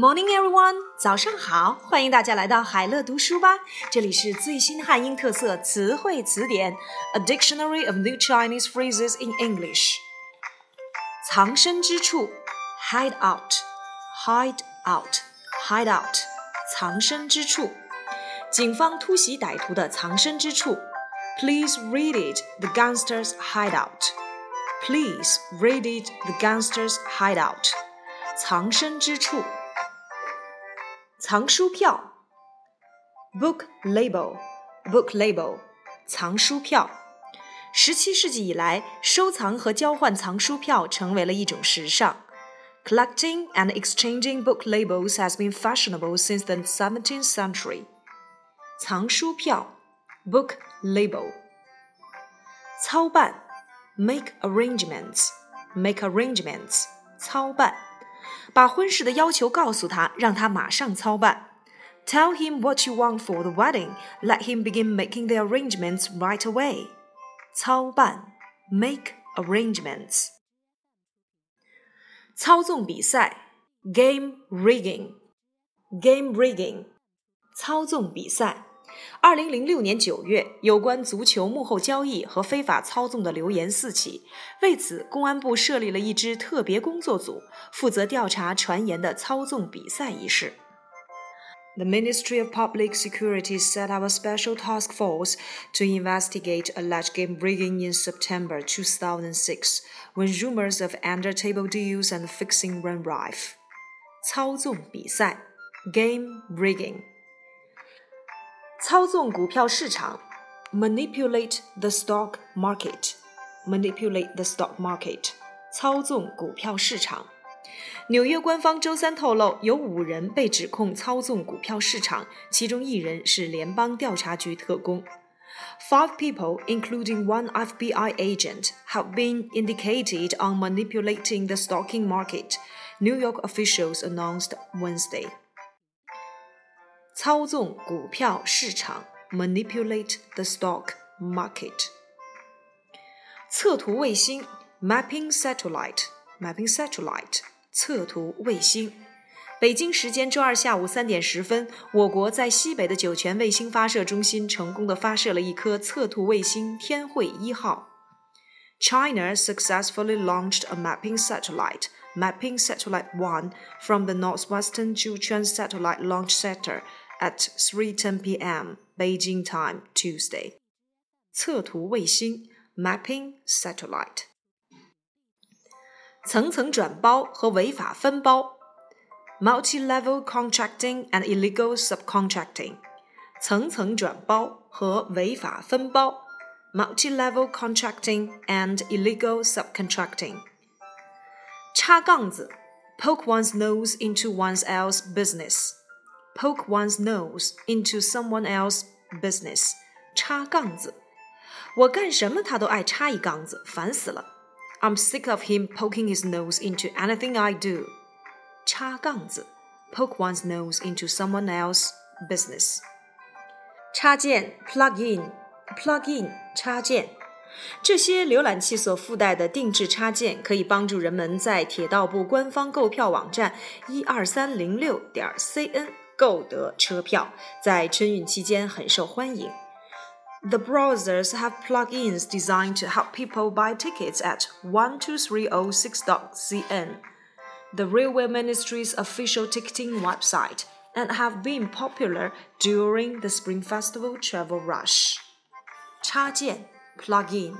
Morning, everyone！早上好，欢迎大家来到海乐读书吧。这里是最新汉英特色词汇词典，A Dictionary of New Chinese Phrases in English。藏身之处，hide out，hide out，hide out，藏身之处。警方突袭歹徒的藏身之处。Please read it, the gangsters' hideout. Please read it, the gangsters' hideout. 藏身之处。 藏书票，book label，book label，藏书票。十七世纪以来，收藏和交换藏书票成为了一种时尚。Collecting and exchanging book labels has been fashionable since the 17th century. 藏书票，book label。操办，make arrangements，make arrangements，操办。 把婚事的要求告诉他，让他马上操办。Tell him what you want for the wedding. Let him begin making the arrangements right away. 操办，make arrangements。操纵比赛，game rigging，game rigging，操纵比赛。 二零零六年九月，有关足球幕后交易和非法操纵的流言四起。为此，公安部设立了一支特别工作组，负责调查传言的操纵比赛一事。The Ministry of Public Security set up a special task force to investigate alleged game rigging in September 2006, when rumors of under-table deals and fixing ran rife. 操纵比赛，game rigging。 操纵股票市场，manipulate the stock market，manipulate the stock market，操纵股票市场。纽约官方周三透露，有五人被指控操纵股票市场，其中一人是联邦调查局特工。Five people, including one FBI agent, have been indicated on manipulating the stocking market, New York officials announced Wednesday. 操纵股票市场，manipulate the stock market。测图卫星，mapping satellite，mapping satellite，测图卫星。北京时间周二下午三点十分，我国在西北的酒泉卫星发射中心成功的发射了一颗测图卫星“天惠一号”。China successfully launched a mapping satellite, Mapping Satellite 1, from the northwestern Jiuquan Satellite Launch Center at 3:10 p.m. Beijing time Tuesday. 测图卫星 Mapping Satellite。层层转包和违法分包 Multi-level contracting and illegal subcontracting。层层转包和违法分包 Multi-level contracting and illegal subcontracting。 插杠子 Poke one's nose into one's else business poke one's nose into someone else's business，插杠子。我干什么他都爱插一杠子，烦死了。I'm sick of him poking his nose into anything I do。插杠子，poke one's nose into someone else's business。插件，plug in，plug in，插件。 这些浏览器所附带的定制插件，可以帮助人们在铁道部官方购票网站一二三零六点 cn 购得车票，在春运期间很受欢迎。The browsers have plugins designed to help people buy tickets at 12306.cn, the Railway Ministry's official ticketing website, and have been popular during the Spring Festival travel rush. 插件 plugin。